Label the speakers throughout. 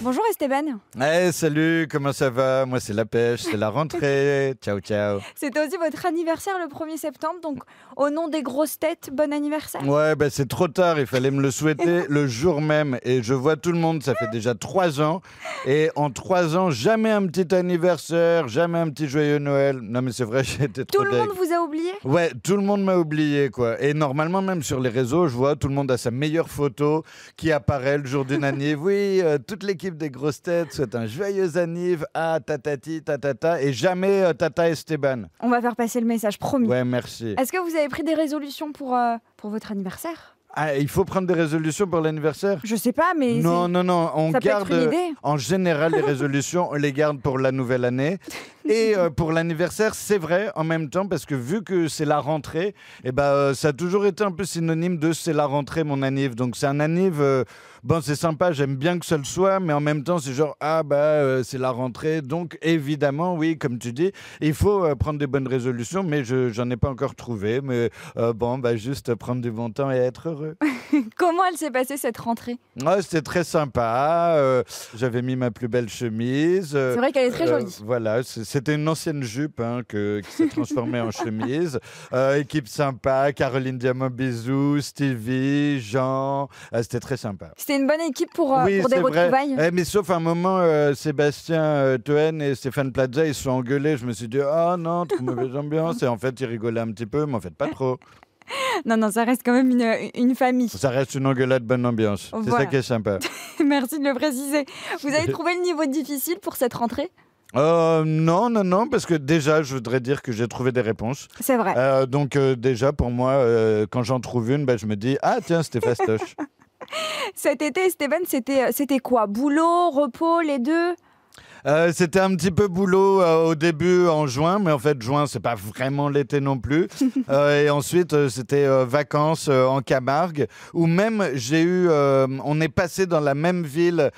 Speaker 1: Bonjour Esteban.
Speaker 2: Hey, salut, comment ça va? Moi, c'est la pêche, c'est la rentrée. ciao, ciao.
Speaker 1: C'était aussi votre anniversaire le 1er septembre, donc au nom des grosses têtes, bon anniversaire.
Speaker 2: Ouais, bah, c'est trop tard, il fallait me le souhaiter le jour même. Et je vois tout le monde, ça fait déjà trois ans. Et en trois ans, jamais un petit anniversaire, jamais un petit joyeux Noël. Non, mais c'est vrai, j'étais trop
Speaker 1: Tout le
Speaker 2: deg.
Speaker 1: monde vous a oublié?
Speaker 2: Ouais, tout le monde m'a oublié, quoi. Et normalement, même sur les réseaux, je vois tout le monde a sa meilleure photo qui apparaît le jour d'une anniv. Oui, euh, toute l'équipe des grosses têtes souhaite un joyeux anniv à tatati, tatata, et jamais euh, tata Esteban.
Speaker 1: On va faire passer le message, promis.
Speaker 2: Ouais, merci.
Speaker 1: Est-ce que vous avez pris des résolutions pour, euh, pour votre anniversaire?
Speaker 2: Ah, il faut prendre des résolutions pour l'anniversaire?
Speaker 1: Je sais pas, mais
Speaker 2: Non, non, non, on
Speaker 1: ça peut
Speaker 2: garde.
Speaker 1: être une idée.
Speaker 2: En général, les résolutions, on les garde pour la nouvelle année. Et euh, pour l'anniversaire, c'est vrai en même temps, parce que vu que c'est la rentrée, eh ben, euh, ça a toujours été un peu synonyme de c'est la rentrée, mon anniv. Donc c'est un anniv, euh, bon, c'est sympa, j'aime bien que ça le soit, mais en même temps, c'est genre, ah bah, euh, c'est la rentrée. Donc évidemment, oui, comme tu dis, il faut euh, prendre des bonnes résolutions, mais je j'en ai pas encore trouvé. Mais euh, bon, bah, juste prendre du bon temps et être heureux.
Speaker 1: comment elle s'est passée cette rentrée?
Speaker 2: Ouais, c'était très sympa. euh, J'avais mis ma plus belle chemise. euh,
Speaker 1: C'est vrai qu'elle est très
Speaker 2: euh,
Speaker 1: jolie.
Speaker 2: voilà, c'était une ancienne jupe hein, que, qui s'est transformée en chemise. Équipe sympa, Caroline Diamant, bisous, Stevie, Jean. c'était très sympa.
Speaker 1: C'était une bonne équipe pour,
Speaker 2: oui,
Speaker 1: pour des retrouvailles
Speaker 2: Eh, mais sauf un moment, Sébastien Toen et Stéphane Plaza, ils se sont engueulés. Je me suis dit, ah non, trop mauvaise ambiance. Et en fait, ils rigolaient un petit peu, mais en fait, pas trop.
Speaker 1: Non, non, ça reste quand même une, une famille.
Speaker 2: Ça reste une engueulade bonne ambiance. C'est ça qui est sympa.
Speaker 1: Merci de le préciser. Vous avez trouvé le niveau difficile pour cette rentrée?
Speaker 2: Euh, non, non, non, parce que déjà, je voudrais dire que j'ai trouvé des réponses.
Speaker 1: C'est vrai.
Speaker 2: Euh, donc euh, déjà, pour moi, euh, quand j'en trouve une, ben, je me dis, ah tiens, c'était fastoche.
Speaker 1: Cet été, euh, c'était quoi? Boulot, repos, les deux?
Speaker 2: Euh, c'était un petit peu boulot euh, au début en juin, mais en fait, juin, c'est pas vraiment l'été non plus. Euh, et ensuite, c'était vacances en Camargue, où même j'ai eu, on est passé dans la même ville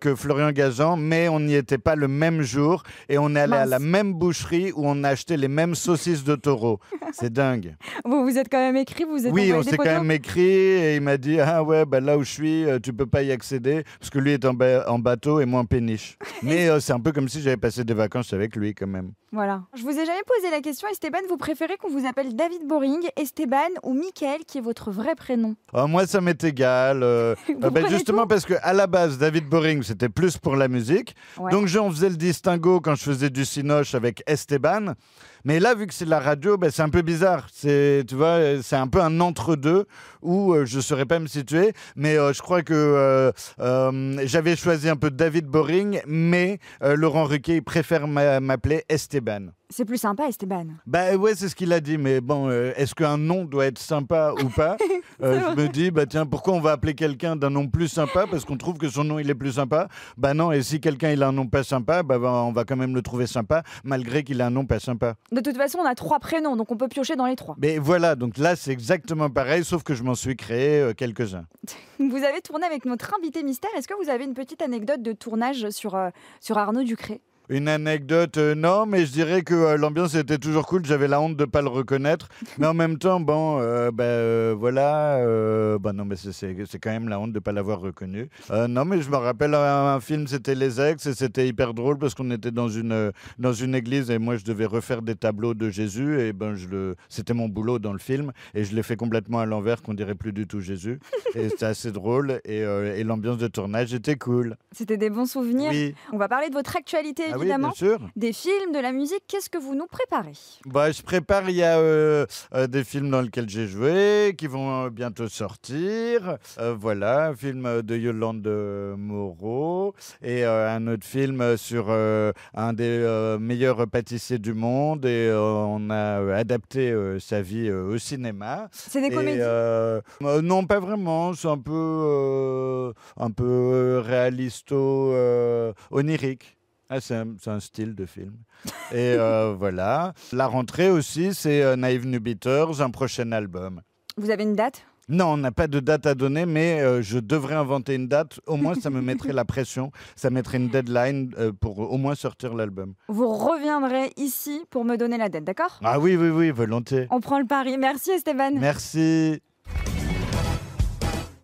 Speaker 2: que Florian Gazan, mais on n'y était pas le même jour, et on est allé à la même boucherie où on a acheté les mêmes saucisses de taureau. C'est dingue.
Speaker 1: Vous vous êtes quand même écrit, vous êtes
Speaker 2: Oui, on s'est quand même écrit et il m'a dit Ah ouais, bah là où je suis, tu peux pas y accéder parce que lui est en, ba- en bateau et moi en péniche. Mais c'est un peu comme si j'avais passé des vacances avec lui quand même.
Speaker 1: Voilà. Je vous ai jamais posé la question, Esteban, vous préférez qu'on vous appelle David Boring, Esteban ou Michael, qui est votre vrai prénom?
Speaker 2: Oh, moi, ça m'est égal. euh, euh, bah,
Speaker 1: prenez
Speaker 2: justement parce que à la base, David Boring, c'était plus pour la musique.
Speaker 1: Ouais.
Speaker 2: Donc j'en faisais le distinguo quand je faisais du cinoche avec Esteban. Mais là, vu que c'est de la radio, bah, c'est un peu bizarre. C'est, tu vois, c'est un peu un entre-deux où euh, je ne saurais pas me situer. Mais euh, je crois que euh, euh, j'avais choisi un peu David Boring, mais euh, Laurent Ruquier il préfère m'a- m'appeler Esteban.
Speaker 1: C'est plus sympa, Esteban.
Speaker 2: Bah ouais, c'est ce qu'il a dit. Mais bon, euh, est-ce qu'un nom doit être sympa ou pas? Euh, Je me dis, bah tiens, pourquoi on va appeler quelqu'un d'un nom plus sympa? Parce qu'on trouve que son nom il est plus sympa Bah non. Et si quelqu'un il a un nom pas sympa, bah, bah, on va quand même le trouver sympa malgré qu'il a un nom pas sympa.
Speaker 1: De toute façon, on a trois prénoms, donc on peut piocher dans les trois.
Speaker 2: Mais voilà, donc là c'est exactement pareil, sauf que je m'en suis créé euh, quelques-uns.
Speaker 1: Vous avez tourné avec notre invité mystère. Est-ce que vous avez une petite anecdote de tournage sur, sur Arnaud Ducré?
Speaker 2: Une anecdote, euh, non, mais je dirais que euh, l'ambiance était toujours cool. J'avais la honte de pas le reconnaître, mais en même temps, bon, euh, bah, euh, voilà, bah non, mais c'est- quand même la honte de pas l'avoir reconnu. Non, mais je me rappelle un, un film, c'était Les Ex, et c'était hyper drôle parce qu'on était dans une dans une église et moi je devais refaire des tableaux de Jésus et ben je le, c'était mon boulot dans le film et je l'ai fait complètement à l'envers, qu'on dirait plus du tout Jésus. Et c'était assez drôle et, et l'ambiance de tournage était cool.
Speaker 1: C'était des bons souvenirs.
Speaker 2: Oui,
Speaker 1: On va parler de votre actualité,
Speaker 2: ah
Speaker 1: évidemment.
Speaker 2: sûr.
Speaker 1: des films, de la musique. Qu'est-ce que vous nous préparez?
Speaker 2: Bah, je prépare, il y a euh, euh, des films dans lesquels j'ai joué, qui vont euh, bientôt sortir. Euh, voilà, un film de Yolande Moreau et euh, un autre film sur un des meilleurs pâtissiers du monde. Et on a adapté sa vie au cinéma.
Speaker 1: C'est des
Speaker 2: Et,
Speaker 1: comédies?
Speaker 2: non, pas vraiment. C'est un peu, un peu réalisto, onirique. Ah, c'est un, style de film. Et euh, voilà. La rentrée aussi, c'est euh, Naive New Beaters, un prochain album.
Speaker 1: Vous avez une date?
Speaker 2: Non, on n'a pas de date à donner, mais euh, je devrais inventer une date. Au moins, ça me mettrait la pression. Ça mettrait une deadline euh, pour au moins sortir l'album.
Speaker 1: Vous reviendrez ici pour me donner la date, d'accord?
Speaker 2: Ah oui, oui, oui, volontiers.
Speaker 1: On prend le pari. Merci Esteban.
Speaker 2: Merci.